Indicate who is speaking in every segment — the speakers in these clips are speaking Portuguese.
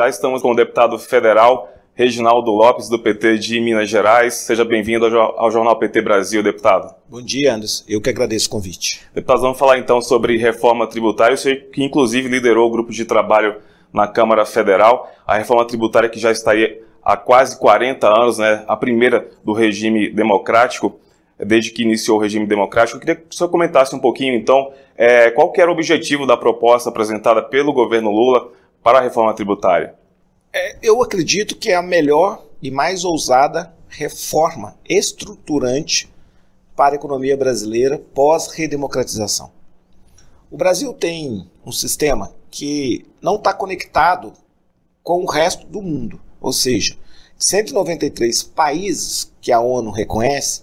Speaker 1: Já estamos com o deputado federal Reginaldo Lopes, do PT de Minas Gerais. Seja bem-vindo ao Jornal PT Brasil, deputado.
Speaker 2: Bom dia, Anderson. Eu que agradeço o convite.
Speaker 1: Deputado, vamos falar então sobre reforma tributária. Você que inclusive liderou o grupo de trabalho na Câmara Federal. A reforma tributária que já está aí há quase 40 anos, né? a primeira do regime democrático, desde que iniciou o regime democrático. Eu queria que o senhor comentasse um pouquinho, então, é, qual que era o objetivo da proposta apresentada pelo governo Lula para a reforma tributária?
Speaker 2: É, eu acredito que é a melhor e mais ousada reforma estruturante para a economia brasileira pós-redemocratização. O Brasil tem um sistema que não está conectado com o resto do mundo, ou seja, 193 países que a ONU reconhece,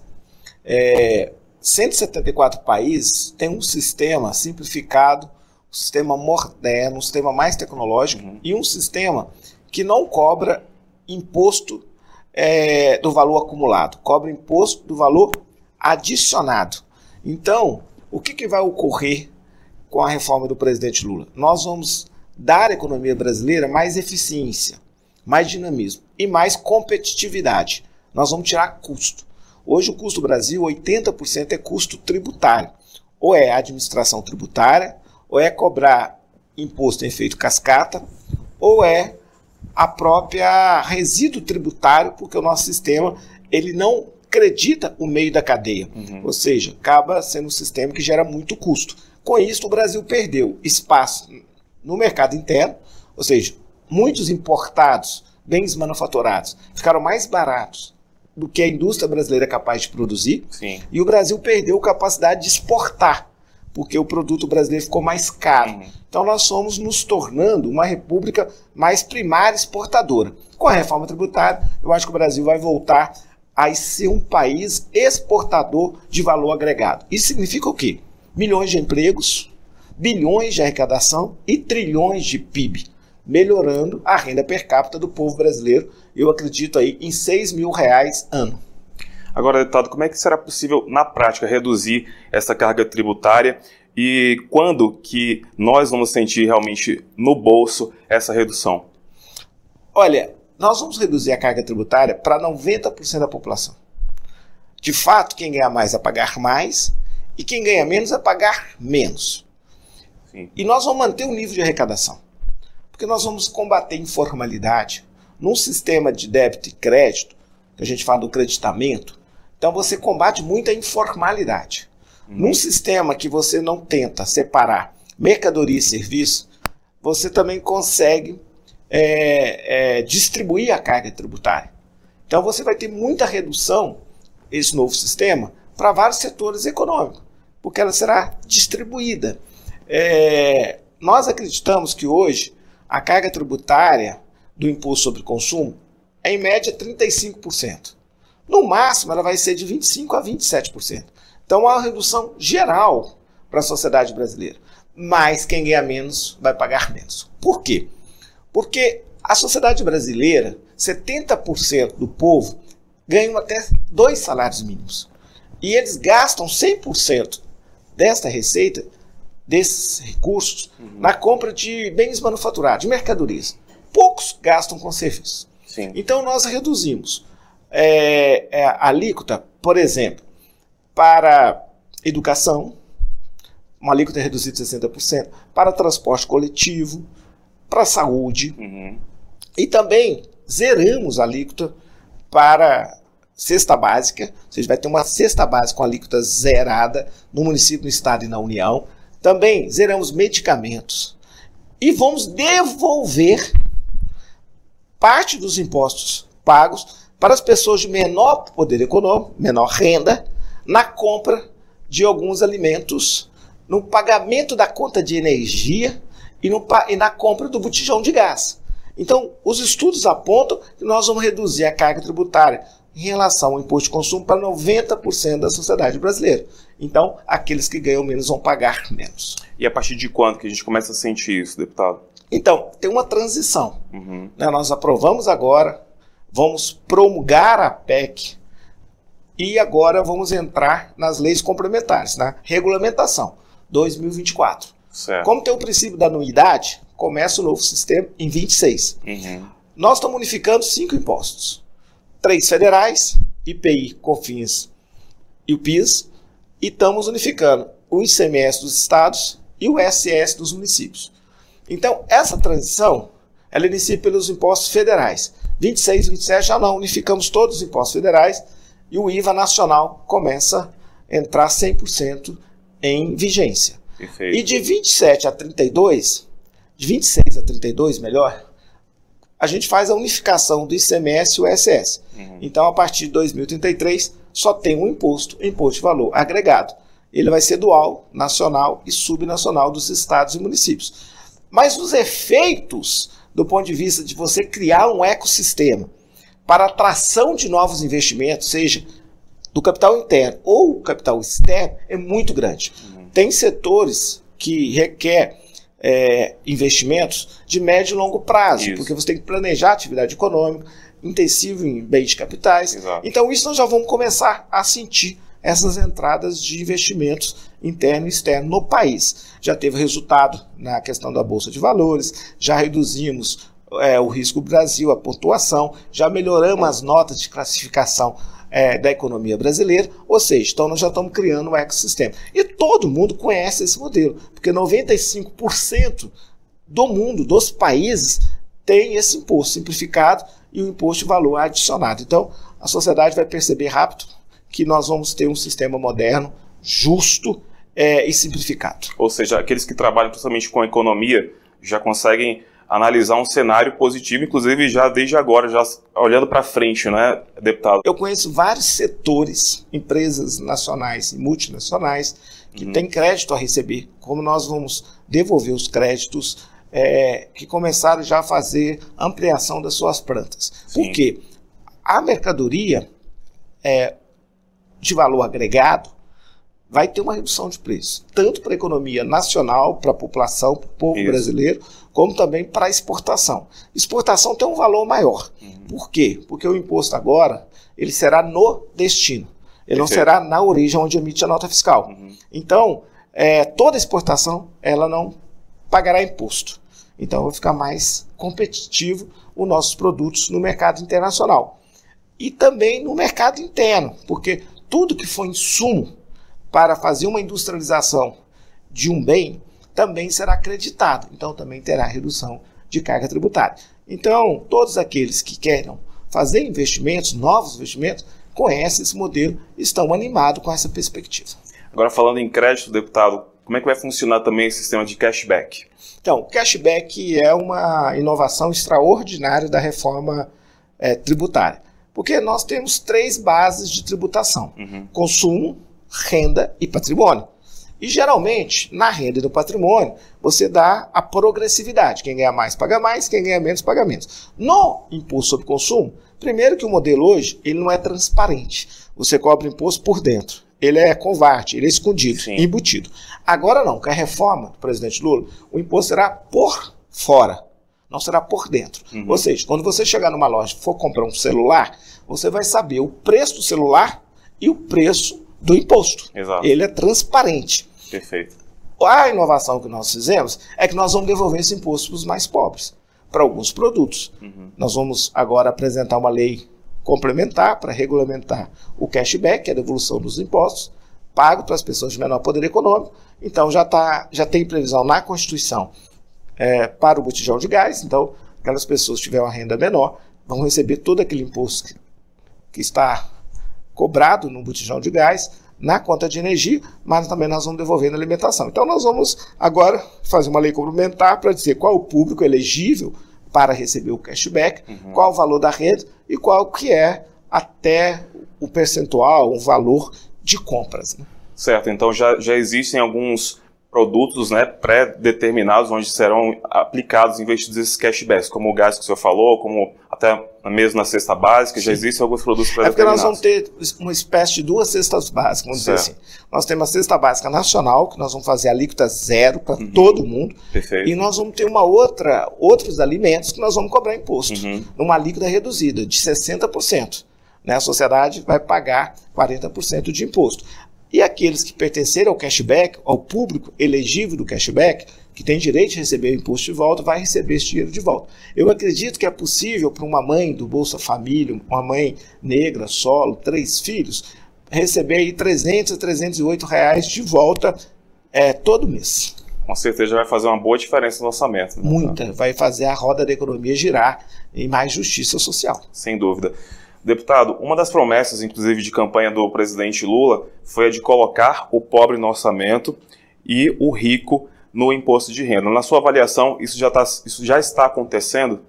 Speaker 2: é, 174 países têm um sistema simplificado, um sistema moderno, um sistema mais tecnológico uhum. e um sistema que não cobra imposto é, do valor acumulado, cobra imposto do valor adicionado. Então, o que, que vai ocorrer com a reforma do presidente Lula? Nós vamos dar à economia brasileira mais eficiência, mais dinamismo e mais competitividade. Nós vamos tirar custo. Hoje o custo do Brasil, 80% é custo tributário. Ou é administração tributária, ou é cobrar imposto em efeito cascata, ou é a própria resíduo tributário, porque o nosso sistema ele não acredita o meio da cadeia. Uhum. Ou seja, acaba sendo um sistema que gera muito custo. Com isso, o Brasil perdeu espaço no mercado interno, ou seja, muitos importados, bens manufaturados, ficaram mais baratos do que a indústria brasileira é capaz de produzir.
Speaker 1: Sim.
Speaker 2: E o Brasil perdeu capacidade de exportar porque o produto brasileiro ficou mais caro. Então nós fomos nos tornando uma república mais primária exportadora. Com a reforma tributária, eu acho que o Brasil vai voltar a ser um país exportador de valor agregado. Isso significa o quê? Milhões de empregos, bilhões de arrecadação e trilhões de PIB, melhorando a renda per capita do povo brasileiro. Eu acredito aí em 6 mil reais ano.
Speaker 1: Agora, deputado, como é que será possível, na prática, reduzir essa carga tributária e quando que nós vamos sentir realmente no bolso essa redução?
Speaker 2: Olha, nós vamos reduzir a carga tributária para 90% da população. De fato, quem ganha mais vai pagar mais e quem ganha menos vai pagar menos. Sim. E nós vamos manter o nível de arrecadação, porque nós vamos combater informalidade num sistema de débito e crédito, que a gente fala do creditamento, então você combate muita informalidade. Uhum. Num sistema que você não tenta separar mercadoria e serviço, você também consegue é, é, distribuir a carga tributária. Então você vai ter muita redução, esse novo sistema, para vários setores econômicos, porque ela será distribuída. É, nós acreditamos que hoje a carga tributária do imposto sobre consumo é em média 35%. No máximo, ela vai ser de 25% a 27%. Então, há uma redução geral para a sociedade brasileira. Mas quem ganha menos vai pagar menos. Por quê? Porque a sociedade brasileira, 70% do povo ganham até dois salários mínimos. E eles gastam 100% desta receita, desses recursos, uhum. na compra de bens manufaturados, de mercadorias. Poucos gastam com serviços. Sim. Então nós reduzimos é, é, a alíquota, por exemplo, para educação, uma alíquota reduzida de 60%, para transporte coletivo, para saúde. Uhum. E também zeramos a alíquota para cesta básica, ou seja, vai ter uma cesta básica com alíquota zerada no município, no estado e na União. Também zeramos medicamentos. E vamos devolver parte dos impostos pagos para as pessoas de menor poder econômico, menor renda, na compra de alguns alimentos, no pagamento da conta de energia e, no, e na compra do botijão de gás. Então, os estudos apontam que nós vamos reduzir a carga tributária em relação ao imposto de consumo para 90% da sociedade brasileira. Então, aqueles que ganham menos vão pagar menos.
Speaker 1: E a partir de quando que a gente começa a sentir isso, deputado?
Speaker 2: Então, tem uma transição. Uhum. Né? Nós aprovamos agora vamos promulgar a PEC e agora vamos entrar nas leis complementares, na regulamentação 2024. Certo. Como tem o princípio da anuidade, começa o novo sistema em 26.
Speaker 1: Uhum.
Speaker 2: Nós estamos unificando cinco impostos: três federais, IPI, COFINS e o PIS, e estamos unificando o ICMS dos estados e o SS dos municípios. Então, essa transição, ela inicia pelos impostos federais. 26 e 27 já não, unificamos todos os impostos federais e o IVA nacional começa a entrar 100% em vigência.
Speaker 1: Perfeito.
Speaker 2: E de 27 a 32, de 26 a 32, melhor, a gente faz a unificação do ICMS e o ISS.
Speaker 1: Uhum.
Speaker 2: Então, a partir de 2033, só tem um imposto, imposto de valor agregado. Ele vai ser dual, nacional e subnacional dos estados e municípios. Mas os efeitos, do ponto de vista de você criar um ecossistema para atração de novos investimentos, seja do capital interno ou capital externo, é muito grande.
Speaker 1: Uhum.
Speaker 2: Tem setores que requer é, investimentos de médio e longo prazo,
Speaker 1: Isso.
Speaker 2: porque você tem que planejar atividade econômica, intensivo em bens de capitais.
Speaker 1: Exato.
Speaker 2: Então, isso nós já vamos começar a sentir essas entradas de investimentos interno e externo no país. Já teve resultado na questão da Bolsa de Valores, já reduzimos é, o risco Brasil, a pontuação, já melhoramos as notas de classificação é, da economia brasileira, ou seja, então nós já estamos criando um ecossistema. E todo mundo conhece esse modelo, porque 95% do mundo, dos países, tem esse imposto simplificado e o imposto de valor adicionado. Então, a sociedade vai perceber rápido que nós vamos ter um sistema moderno, justo é, e simplificado.
Speaker 1: Ou seja, aqueles que trabalham principalmente com economia já conseguem analisar um cenário positivo, inclusive já desde agora, já olhando para frente, né, deputado?
Speaker 2: Eu conheço vários setores, empresas nacionais e multinacionais, que
Speaker 1: Uhum.
Speaker 2: têm crédito a receber. Como nós vamos devolver os créditos, é, que começaram já a fazer ampliação das suas plantas.
Speaker 1: Sim.
Speaker 2: Por quê? A mercadoria é, de valor agregado vai ter uma redução de preço, tanto para a economia nacional, para a população, para o povo
Speaker 1: Isso.
Speaker 2: brasileiro, como também para a exportação. Exportação tem um valor maior.
Speaker 1: Uhum.
Speaker 2: Por quê? Porque o imposto agora ele será no destino. Ele não será na origem onde emite a nota fiscal.
Speaker 1: Uhum.
Speaker 2: Então, é, toda exportação ela não pagará imposto. Então, vai ficar mais competitivo os nossos produtos no mercado internacional. E também no mercado interno, porque tudo que for insumo para fazer uma industrialização de um bem também será acreditado. Então, também terá redução de carga tributária. Então, todos aqueles que queiram fazer investimentos, novos investimentos, conhecem esse modelo e estão animados com essa perspectiva.
Speaker 1: Agora falando em crédito, deputado, como é que vai funcionar também esse sistema de cashback?
Speaker 2: Então, o cashback é uma inovação extraordinária da reforma eh, tributária, porque nós temos três bases de tributação:
Speaker 1: Uhum.
Speaker 2: consumo, renda e patrimônio. E geralmente, na renda e no patrimônio, você dá a progressividade. Quem ganha mais paga mais, quem ganha menos paga menos. No imposto sobre consumo, primeiro que o modelo hoje ele não é transparente. Você cobra imposto por dentro. Ele é covarde, ele é escondido,
Speaker 1: Sim.
Speaker 2: embutido. Agora não, com a reforma do presidente Lula, o imposto será por fora, não será por dentro.
Speaker 1: Uhum.
Speaker 2: Ou seja, quando você chegar numa loja e for comprar um celular, você vai saber o preço do celular e o preço do imposto.
Speaker 1: Exato.
Speaker 2: Ele é transparente.
Speaker 1: Perfeito.
Speaker 2: A inovação que nós fizemos é que nós vamos devolver esse imposto para os mais pobres, para alguns produtos.
Speaker 1: Uhum.
Speaker 2: Nós vamos agora apresentar uma lei complementar para regulamentar o cashback, que é a devolução dos impostos, pago para as pessoas de menor poder econômico. Então já, tá, já tem previsão na Constituição é, para o botijão de gás. Então, aquelas pessoas que tiverem uma renda menor vão receber todo aquele imposto que, que está cobrado no botijão de gás na conta de energia, mas também nós vamos devolver na alimentação. Então nós vamos agora fazer uma lei complementar para dizer qual é o público elegível para receber o cashback,
Speaker 1: Uhum.
Speaker 2: qual o valor da renda e qual que é até o percentual, o valor de compras. né?
Speaker 1: Certo, então já, já existem alguns produtos né, pré-determinados onde serão aplicados, investidos esses cashbacks, como o gás que o senhor falou, como até mesmo na cesta básica, já existem alguns produtos
Speaker 2: É porque nós vamos ter uma espécie de duas cestas básicas, vamos dizer
Speaker 1: Certo.
Speaker 2: assim. Nós temos a cesta básica nacional, que nós vamos fazer alíquota zero para
Speaker 1: Uhum.
Speaker 2: todo mundo,
Speaker 1: Perfeito.
Speaker 2: e nós vamos ter uma outra, outros alimentos que nós vamos cobrar imposto,
Speaker 1: Uhum.
Speaker 2: numa alíquota reduzida de 60%. Né? A sociedade vai pagar 40% de imposto. E aqueles que pertencerem ao cashback, ao público elegível do cashback, que tem direito de receber o imposto de volta, vai receber esse dinheiro de volta. Eu acredito que é possível para uma mãe do Bolsa Família, uma mãe negra, solo, três filhos, receber aí 300 a 308 reais de volta é, todo mês.
Speaker 1: Com certeza vai fazer uma boa diferença no orçamento.
Speaker 2: Né? Muita. Vai fazer a roda da economia girar em mais justiça social.
Speaker 1: Sem dúvida. Deputado, uma das promessas, inclusive, de campanha do presidente Lula foi a de colocar o pobre no orçamento e o rico no imposto de renda. Na sua avaliação, isso já, tá, isso já está acontecendo?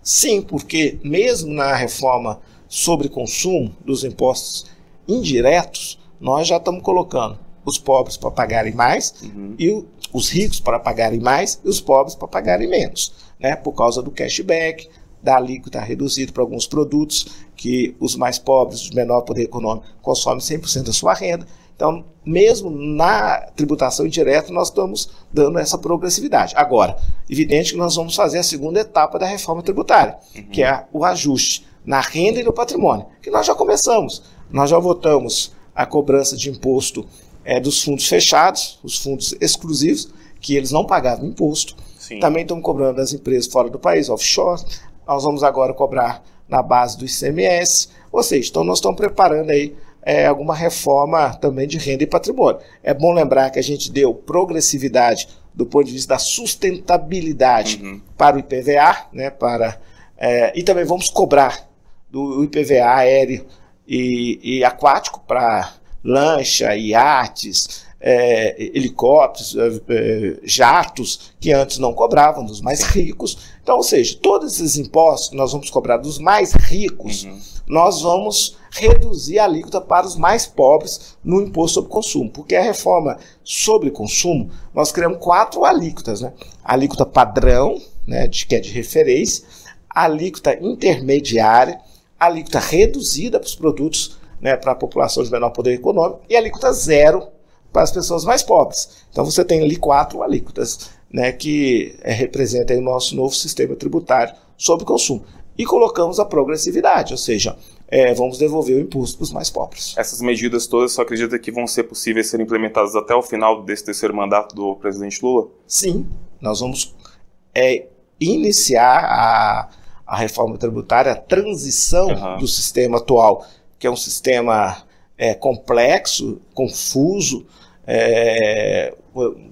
Speaker 2: Sim, porque mesmo na reforma sobre consumo dos impostos indiretos, nós já estamos colocando os pobres para pagarem mais uhum. e o, os ricos para pagarem mais e os pobres para pagarem menos, né? Por causa do cashback, da alíquota reduzida para alguns produtos que os mais pobres, os de menor poder econômico, consomem 100% da sua renda. Então, mesmo na tributação indireta, nós estamos dando essa progressividade. Agora, evidente que nós vamos fazer a segunda etapa da reforma tributária, uhum. que é o ajuste na renda e no patrimônio, que nós já começamos. Nós já votamos a cobrança de imposto é, dos fundos fechados, os fundos exclusivos, que eles não pagavam imposto. Sim. Também estamos cobrando das empresas fora do país, offshore. Nós vamos agora cobrar na base do ICMS. Ou seja, então nós estamos preparando aí é, alguma reforma também de renda e patrimônio. É bom lembrar que a gente deu progressividade do ponto de vista da sustentabilidade uhum. para o IPVA, né, para, é, e também vamos cobrar do IPVA aéreo e, e aquático para lancha, iates, é, helicópteros, é, é, jatos, que antes não cobravam dos mais ricos. Então, ou seja, todos esses impostos que nós vamos cobrar dos mais ricos, uhum. nós vamos reduzir a alíquota para os mais pobres no imposto sobre consumo. Porque a reforma sobre consumo, nós criamos quatro alíquotas. Né? A alíquota padrão, né, de, que é de referência, a alíquota intermediária, a alíquota reduzida para os produtos né, para a população de menor poder econômico e a alíquota zero para as pessoas mais pobres. Então você tem ali quatro alíquotas né, que é, representam o nosso novo sistema tributário sobre consumo. E colocamos a progressividade, ou seja, é, vamos devolver o imposto para os mais pobres.
Speaker 1: Essas medidas todas, só acredita que vão ser possíveis ser implementadas até o final desse terceiro mandato do presidente Lula?
Speaker 2: Sim, nós vamos é, iniciar a, a reforma tributária, a transição uhum. do sistema atual, que é um sistema é, complexo, confuso, é,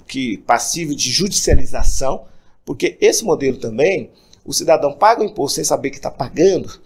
Speaker 2: que passível de judicialização, porque esse modelo também, o cidadão paga o imposto sem saber que está pagando,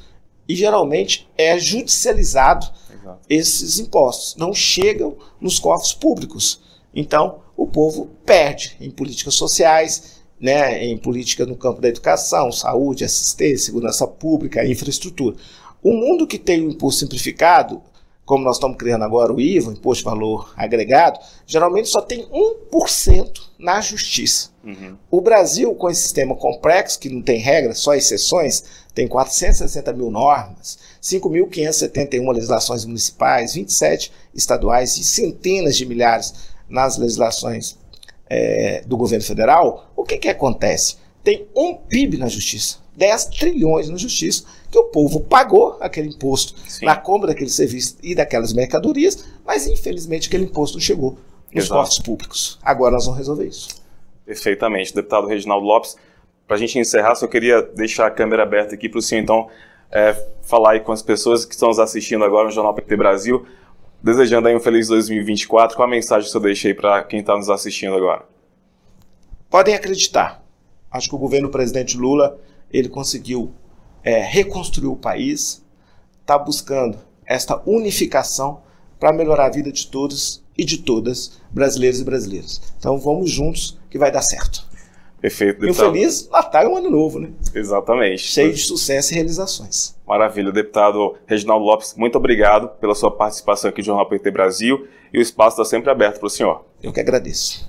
Speaker 2: e geralmente é judicializado Exato. esses impostos, não chegam nos cofres públicos. Então, o povo perde em políticas sociais, né, em política no campo da educação, saúde, assistência, segurança pública, infraestrutura. O mundo que tem o imposto simplificado, como nós estamos criando agora o IVA, o Imposto de Valor Agregado, geralmente só tem 1% na justiça. Uhum. O Brasil, com esse sistema complexo, que não tem regras, só exceções, tem 460 mil normas, 5.571 legislações municipais, 27 estaduais e centenas de milhares nas legislações é, do governo federal, o que, que acontece? Tem um PIB na justiça, 10 trilhões na justiça, que o povo pagou aquele imposto Sim. na compra daquele serviço e daquelas mercadorias, mas infelizmente aquele imposto não chegou nos cofres públicos. Agora nós vamos resolver isso.
Speaker 1: Perfeitamente. Deputado Reginaldo Lopes, para a gente encerrar, só queria deixar a câmera aberta aqui para o senhor, então, é, falar aí com as pessoas que estão nos assistindo agora no Jornal PT Brasil, desejando aí um feliz 2024. Qual a mensagem que o senhor deixa aí para quem está nos assistindo agora?
Speaker 2: Podem acreditar. Acho que o governo do presidente Lula ele conseguiu é, reconstruir o país, está buscando esta unificação para melhorar a vida de todos e de todas, brasileiros e brasileiras. Então vamos juntos que vai dar certo.
Speaker 1: Perfeito.
Speaker 2: E um feliz Natal e um ano novo, né?
Speaker 1: Exatamente.
Speaker 2: Cheio de sucesso e realizações.
Speaker 1: Maravilha. Deputado Reginaldo Lopes, muito obrigado pela sua participação aqui no Jornal PT Brasil e o espaço está sempre aberto para o senhor.
Speaker 2: Eu que agradeço.